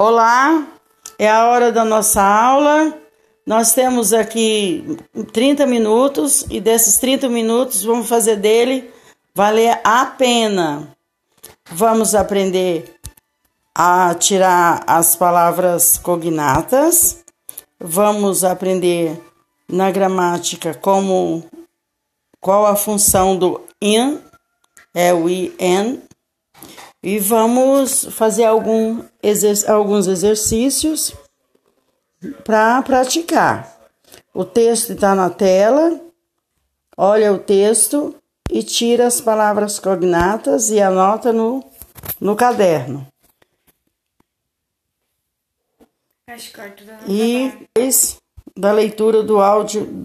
Olá, é a hora da nossa aula. Nós temos aqui 30 minutos e desses 30 minutos vamos fazer dele valer a pena. Vamos aprender a tirar as palavras cognatas. Vamos aprender na gramática como qual a função do in, é o in, e vamos fazer algum exer alguns exercícios para praticar. O texto está na tela, olha o texto e tira as palavras cognatas e anota no, no caderno. E da leitura do áudio